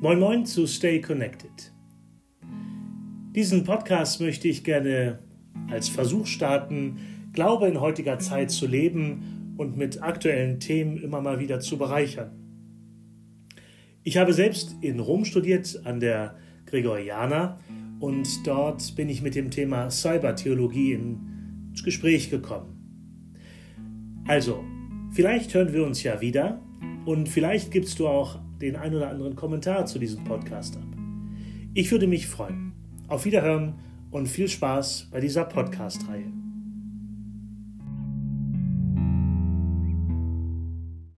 Moin Moin zu Stay Connected. Diesen Podcast möchte ich gerne als Versuch starten, Glaube in heutiger Zeit zu leben und mit aktuellen Themen immer mal wieder zu bereichern. Ich habe selbst in Rom studiert an der Gregoriana und dort bin ich mit dem Thema Cybertheologie ins Gespräch gekommen. Also, vielleicht hören wir uns ja wieder und vielleicht gibst du auch den ein oder anderen Kommentar zu diesem Podcast ab. Ich würde mich freuen. Auf Wiederhören und viel Spaß bei dieser Podcast-Reihe.